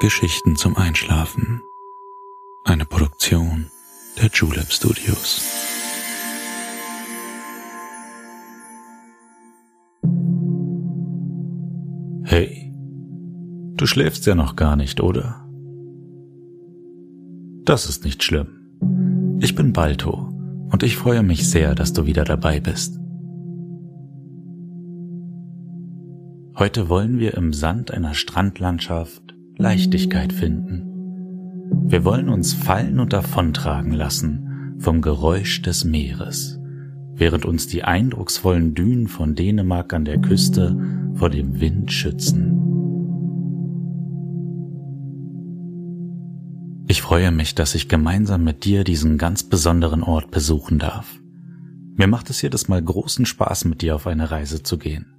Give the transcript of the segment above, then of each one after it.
Geschichten zum Einschlafen. Eine Produktion der Julep Studios. Hey, du schläfst ja noch gar nicht, oder? Das ist nicht schlimm. Ich bin Balto und ich freue mich sehr, dass du wieder dabei bist. Heute wollen wir im Sand einer Strandlandschaft Leichtigkeit finden. Wir wollen uns fallen und davontragen lassen vom Geräusch des Meeres, während uns die eindrucksvollen Dünen von Dänemark an der Küste vor dem Wind schützen. Ich freue mich, dass ich gemeinsam mit dir diesen ganz besonderen Ort besuchen darf. Mir macht es jedes Mal großen Spaß, mit dir auf eine Reise zu gehen.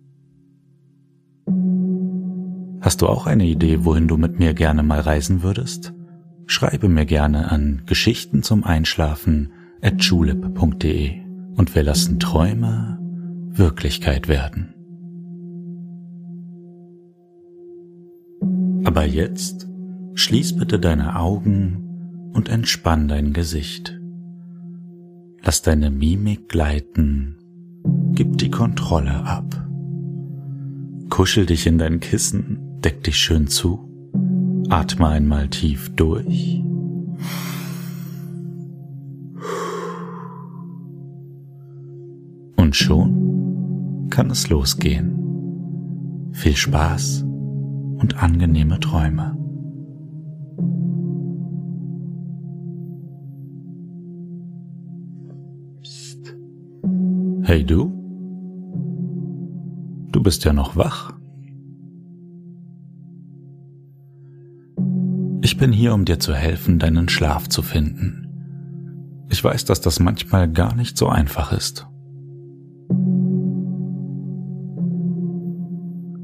Hast du auch eine Idee, wohin du mit mir gerne mal reisen würdest? Schreibe mir gerne an Geschichten zum Einschlafen at julep.de und wir lassen Träume Wirklichkeit werden. Aber jetzt schließ bitte deine Augen und entspann dein Gesicht. Lass deine Mimik gleiten, gib die Kontrolle ab. Kuschel dich in dein Kissen Deck dich schön zu. Atme einmal tief durch. Und schon kann es losgehen. Viel Spaß und angenehme Träume. Hey du? Du bist ja noch wach. Bin hier, um dir zu helfen, deinen Schlaf zu finden. Ich weiß, dass das manchmal gar nicht so einfach ist.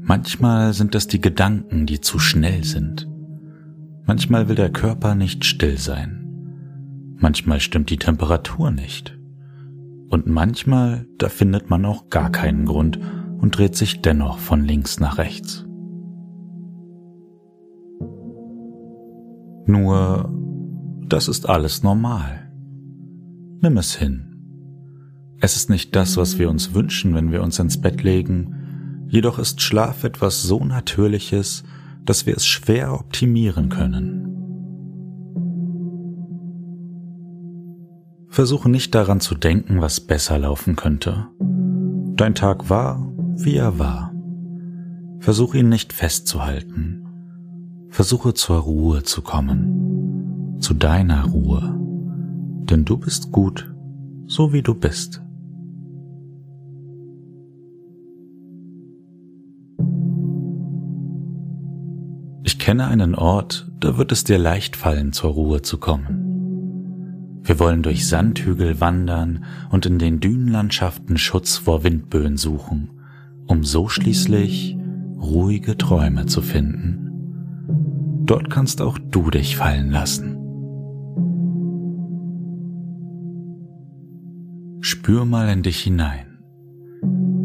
Manchmal sind es die Gedanken, die zu schnell sind. Manchmal will der Körper nicht still sein. Manchmal stimmt die Temperatur nicht. Und manchmal, da findet man auch gar keinen Grund und dreht sich dennoch von links nach rechts. Nur, das ist alles normal. Nimm es hin. Es ist nicht das, was wir uns wünschen, wenn wir uns ins Bett legen, jedoch ist Schlaf etwas so Natürliches, dass wir es schwer optimieren können. Versuche nicht daran zu denken, was besser laufen könnte. Dein Tag war, wie er war. Versuche ihn nicht festzuhalten. Versuche zur Ruhe zu kommen, zu deiner Ruhe, denn du bist gut, so wie du bist. Ich kenne einen Ort, da wird es dir leicht fallen, zur Ruhe zu kommen. Wir wollen durch Sandhügel wandern und in den Dünenlandschaften Schutz vor Windböen suchen, um so schließlich ruhige Träume zu finden. Dort kannst auch du dich fallen lassen. Spür mal in dich hinein.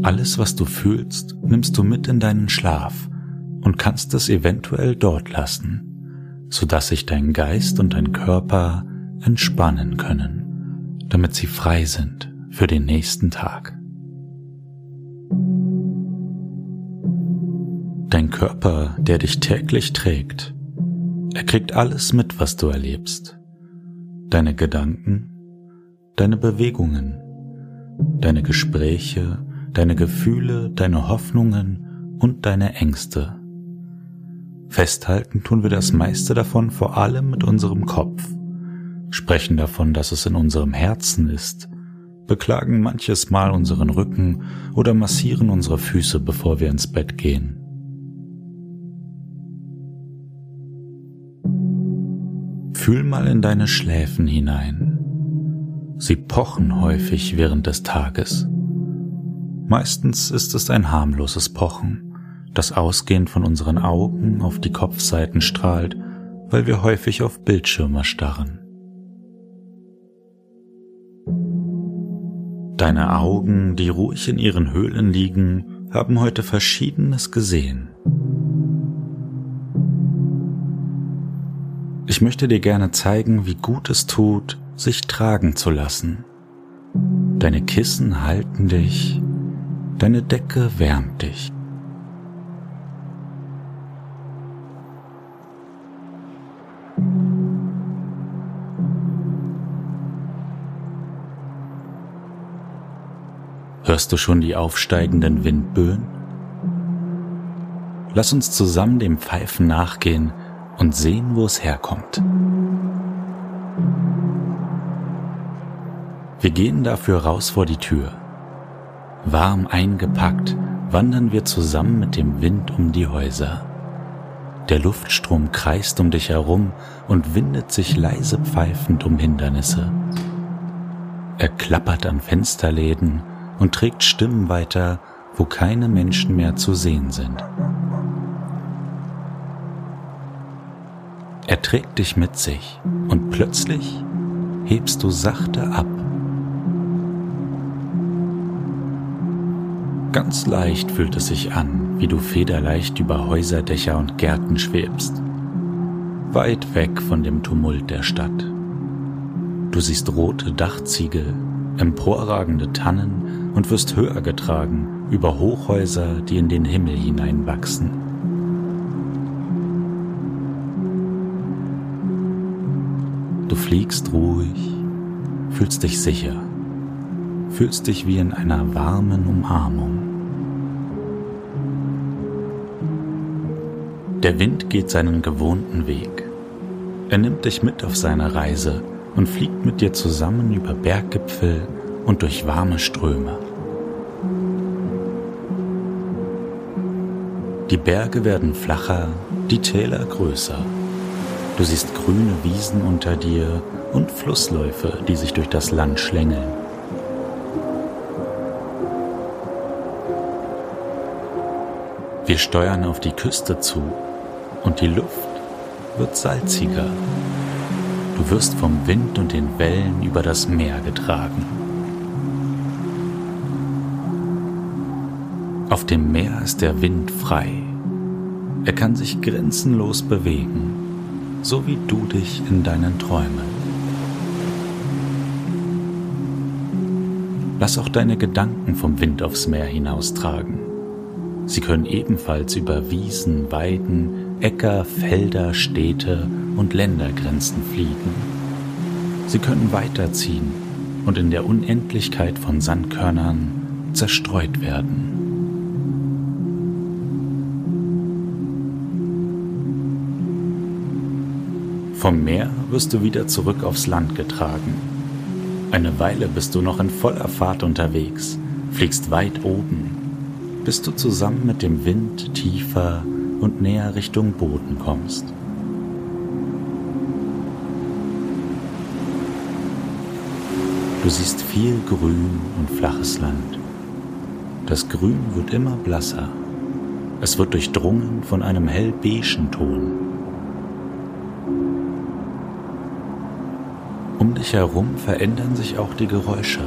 Alles, was du fühlst, nimmst du mit in deinen Schlaf und kannst es eventuell dort lassen, sodass sich dein Geist und dein Körper entspannen können, damit sie frei sind für den nächsten Tag. Dein Körper, der dich täglich trägt, er kriegt alles mit, was du erlebst. Deine Gedanken, deine Bewegungen, deine Gespräche, deine Gefühle, deine Hoffnungen und deine Ängste. Festhalten tun wir das meiste davon vor allem mit unserem Kopf, sprechen davon, dass es in unserem Herzen ist, beklagen manches Mal unseren Rücken oder massieren unsere Füße, bevor wir ins Bett gehen. Fühl mal in deine Schläfen hinein. Sie pochen häufig während des Tages. Meistens ist es ein harmloses Pochen, das ausgehend von unseren Augen auf die Kopfseiten strahlt, weil wir häufig auf Bildschirme starren. Deine Augen, die ruhig in ihren Höhlen liegen, haben heute Verschiedenes gesehen. Ich möchte dir gerne zeigen, wie gut es tut, sich tragen zu lassen. Deine Kissen halten dich, deine Decke wärmt dich. Hörst du schon die aufsteigenden Windböen? Lass uns zusammen dem Pfeifen nachgehen und sehen, wo es herkommt. Wir gehen dafür raus vor die Tür. Warm eingepackt wandern wir zusammen mit dem Wind um die Häuser. Der Luftstrom kreist um dich herum und windet sich leise pfeifend um Hindernisse. Er klappert an Fensterläden und trägt Stimmen weiter, wo keine Menschen mehr zu sehen sind. Er trägt dich mit sich und plötzlich hebst du sachte ab. Ganz leicht fühlt es sich an, wie du federleicht über Häuserdächer und Gärten schwebst, weit weg von dem Tumult der Stadt. Du siehst rote Dachziegel, emporragende Tannen und wirst höher getragen über Hochhäuser, die in den Himmel hineinwachsen. Fliegst ruhig, fühlst dich sicher, fühlst dich wie in einer warmen Umarmung. Der Wind geht seinen gewohnten Weg. Er nimmt dich mit auf seine Reise und fliegt mit dir zusammen über Berggipfel und durch warme Ströme. Die Berge werden flacher, die Täler größer. Du siehst grüne Wiesen unter dir und Flussläufe, die sich durch das Land schlängeln. Wir steuern auf die Küste zu und die Luft wird salziger. Du wirst vom Wind und den Wellen über das Meer getragen. Auf dem Meer ist der Wind frei. Er kann sich grenzenlos bewegen so wie du dich in deinen Träumen. Lass auch deine Gedanken vom Wind aufs Meer hinaustragen. Sie können ebenfalls über Wiesen, Weiden, Äcker, Felder, Städte und Ländergrenzen fliegen. Sie können weiterziehen und in der Unendlichkeit von Sandkörnern zerstreut werden. Vom Meer wirst du wieder zurück aufs Land getragen. Eine Weile bist du noch in voller Fahrt unterwegs, fliegst weit oben, bis du zusammen mit dem Wind tiefer und näher Richtung Boden kommst. Du siehst viel Grün und flaches Land. Das Grün wird immer blasser. Es wird durchdrungen von einem hellbeigen Ton. Dich herum verändern sich auch die Geräusche.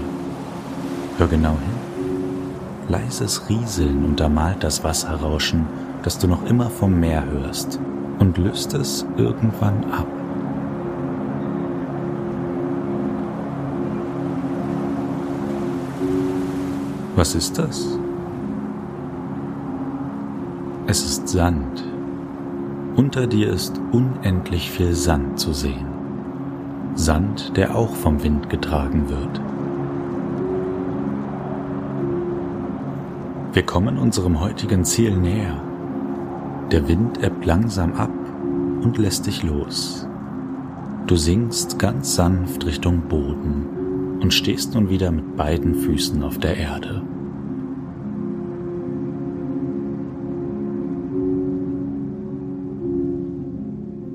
Hör genau hin. Leises Rieseln untermalt das Wasserrauschen, das du noch immer vom Meer hörst, und löst es irgendwann ab. Was ist das? Es ist Sand. Unter dir ist unendlich viel Sand zu sehen. Sand, der auch vom Wind getragen wird. Wir kommen unserem heutigen Ziel näher. Der Wind ebbt langsam ab und lässt dich los. Du sinkst ganz sanft Richtung Boden und stehst nun wieder mit beiden Füßen auf der Erde.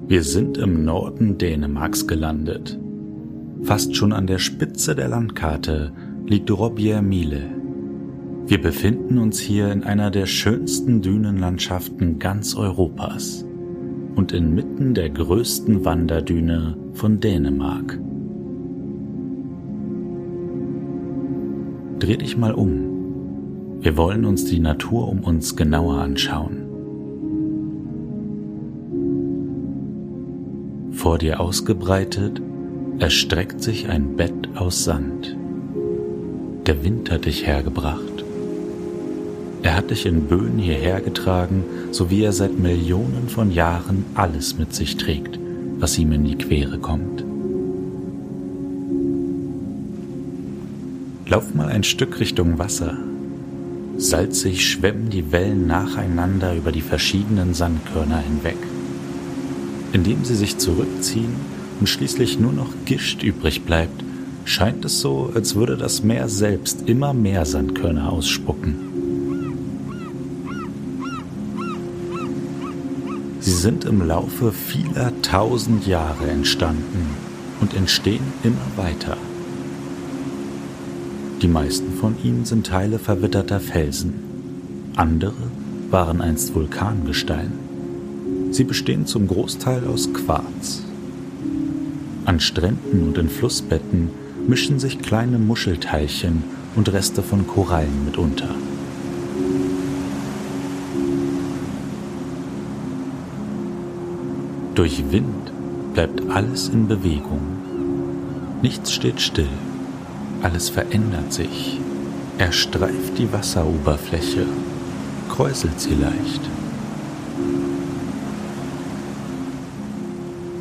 Wir sind im Norden Dänemarks gelandet. Fast schon an der Spitze der Landkarte liegt Robjermile. Wir befinden uns hier in einer der schönsten Dünenlandschaften ganz Europas und inmitten der größten Wanderdüne von Dänemark. Dreh dich mal um. Wir wollen uns die Natur um uns genauer anschauen. Vor dir ausgebreitet erstreckt sich ein Bett aus Sand. Der Wind hat dich hergebracht. Er hat dich in Böen hierher getragen, so wie er seit Millionen von Jahren alles mit sich trägt, was ihm in die Quere kommt. Lauf mal ein Stück Richtung Wasser. Salzig schwemmen die Wellen nacheinander über die verschiedenen Sandkörner hinweg. Indem sie sich zurückziehen und schließlich nur noch Gischt übrig bleibt, scheint es so, als würde das Meer selbst immer mehr Sandkörner ausspucken. Sie sind im Laufe vieler tausend Jahre entstanden und entstehen immer weiter. Die meisten von ihnen sind Teile verwitterter Felsen. Andere waren einst Vulkangestein. Sie bestehen zum Großteil aus Quarz. An Stränden und in Flussbetten mischen sich kleine Muschelteilchen und Reste von Korallen mitunter. Durch Wind bleibt alles in Bewegung. Nichts steht still. Alles verändert sich. Er streift die Wasseroberfläche, kräuselt sie leicht.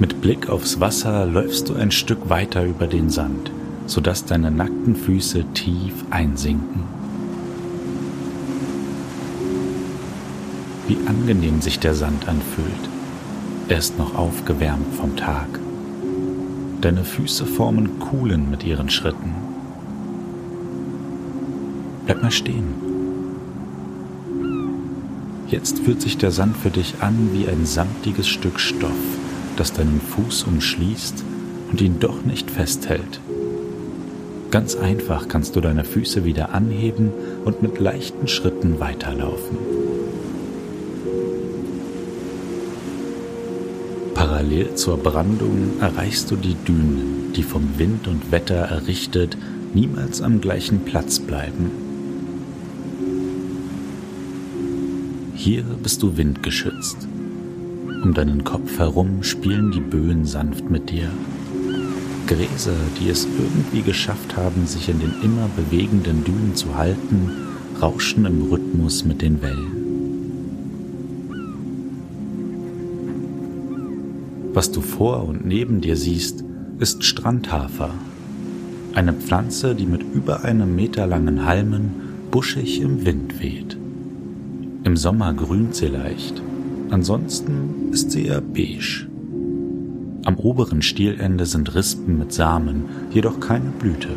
Mit Blick aufs Wasser läufst du ein Stück weiter über den Sand, sodass deine nackten Füße tief einsinken. Wie angenehm sich der Sand anfühlt. Er ist noch aufgewärmt vom Tag. Deine Füße formen Kuhlen mit ihren Schritten. Bleib mal stehen. Jetzt fühlt sich der Sand für dich an wie ein samtiges Stück Stoff, das deinen Fuß umschließt und ihn doch nicht festhält. Ganz einfach kannst du deine Füße wieder anheben und mit leichten Schritten weiterlaufen. Parallel zur Brandung erreichst du die Dünen, die vom Wind und Wetter errichtet niemals am gleichen Platz bleiben. Hier bist du windgeschützt. Um deinen Kopf herum spielen die Böen sanft mit dir. Gräser, die es irgendwie geschafft haben, sich in den immer bewegenden Dünen zu halten, rauschen im Rhythmus mit den Wellen. Was du vor und neben dir siehst, ist Strandhafer, eine Pflanze, die mit über einem Meter langen Halmen buschig im Wind weht. Im Sommer grünt sie leicht, ansonsten ist sie eher beige. Am oberen Stielende sind Rispen mit Samen, jedoch keine Blüte.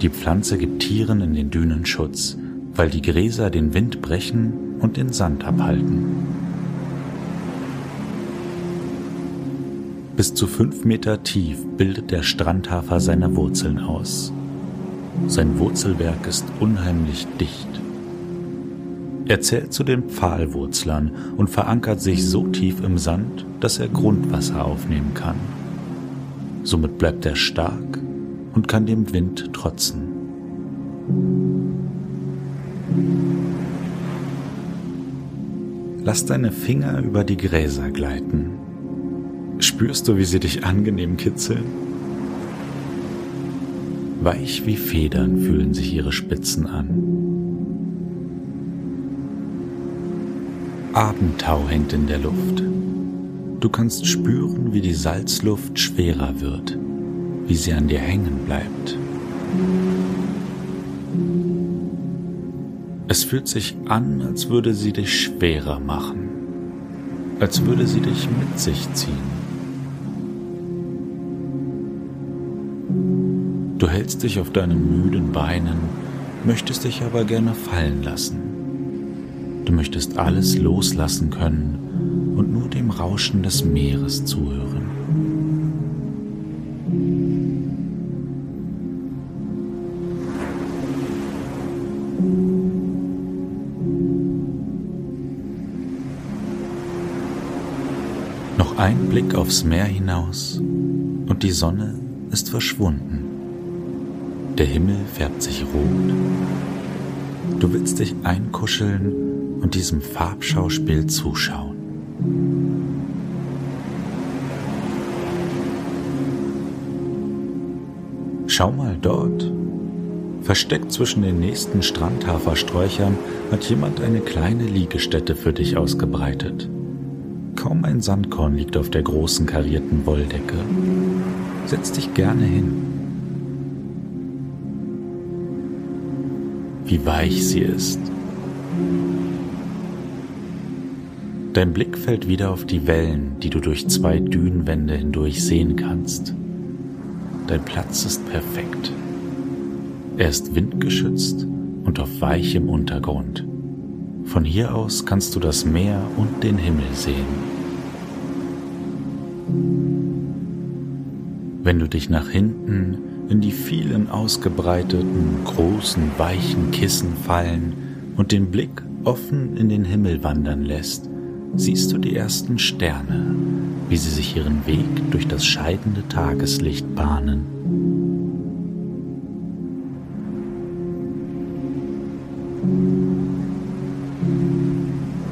Die Pflanze gibt Tieren in den Dünen Schutz, weil die Gräser den Wind brechen und den Sand abhalten. Bis zu fünf Meter tief bildet der Strandhafer seine Wurzeln aus. Sein Wurzelwerk ist unheimlich dicht. Er zählt zu den Pfahlwurzlern und verankert sich so tief im Sand, dass er Grundwasser aufnehmen kann. Somit bleibt er stark und kann dem Wind trotzen. Lass deine Finger über die Gräser gleiten. Spürst du, wie sie dich angenehm kitzeln? Weich wie Federn fühlen sich ihre Spitzen an. Abendtau hängt in der Luft. Du kannst spüren, wie die Salzluft schwerer wird, wie sie an dir hängen bleibt. Es fühlt sich an, als würde sie dich schwerer machen, als würde sie dich mit sich ziehen. Du hältst dich auf deinen müden Beinen, möchtest dich aber gerne fallen lassen. Du möchtest alles loslassen können und nur dem Rauschen des Meeres zuhören. Noch ein Blick aufs Meer hinaus und die Sonne ist verschwunden. Der Himmel färbt sich rot. Du willst dich einkuscheln und diesem Farbschauspiel zuschauen. Schau mal dort. Versteckt zwischen den nächsten Strandhafersträuchern hat jemand eine kleine Liegestätte für dich ausgebreitet. Kaum ein Sandkorn liegt auf der großen karierten Wolldecke. Setz dich gerne hin. Wie weich sie ist. Dein Blick fällt wieder auf die Wellen, die du durch zwei Dünenwände hindurch sehen kannst. Dein Platz ist perfekt. Er ist windgeschützt und auf weichem Untergrund. Von hier aus kannst du das Meer und den Himmel sehen. Wenn du dich nach hinten in die vielen ausgebreiteten, großen, weichen Kissen fallen und den Blick offen in den Himmel wandern lässt, siehst du die ersten Sterne, wie sie sich ihren Weg durch das scheidende Tageslicht bahnen.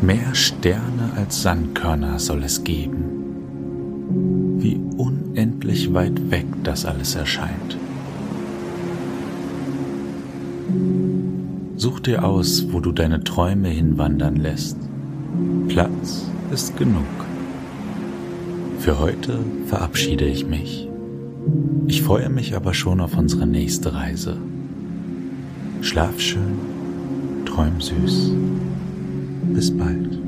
Mehr Sterne als Sandkörner soll es geben. Wie unendlich weit weg das alles erscheint. Such dir aus, wo du deine Träume hinwandern lässt. Platz ist genug. Für heute verabschiede ich mich. Ich freue mich aber schon auf unsere nächste Reise. Schlaf schön, träum süß. Bis bald.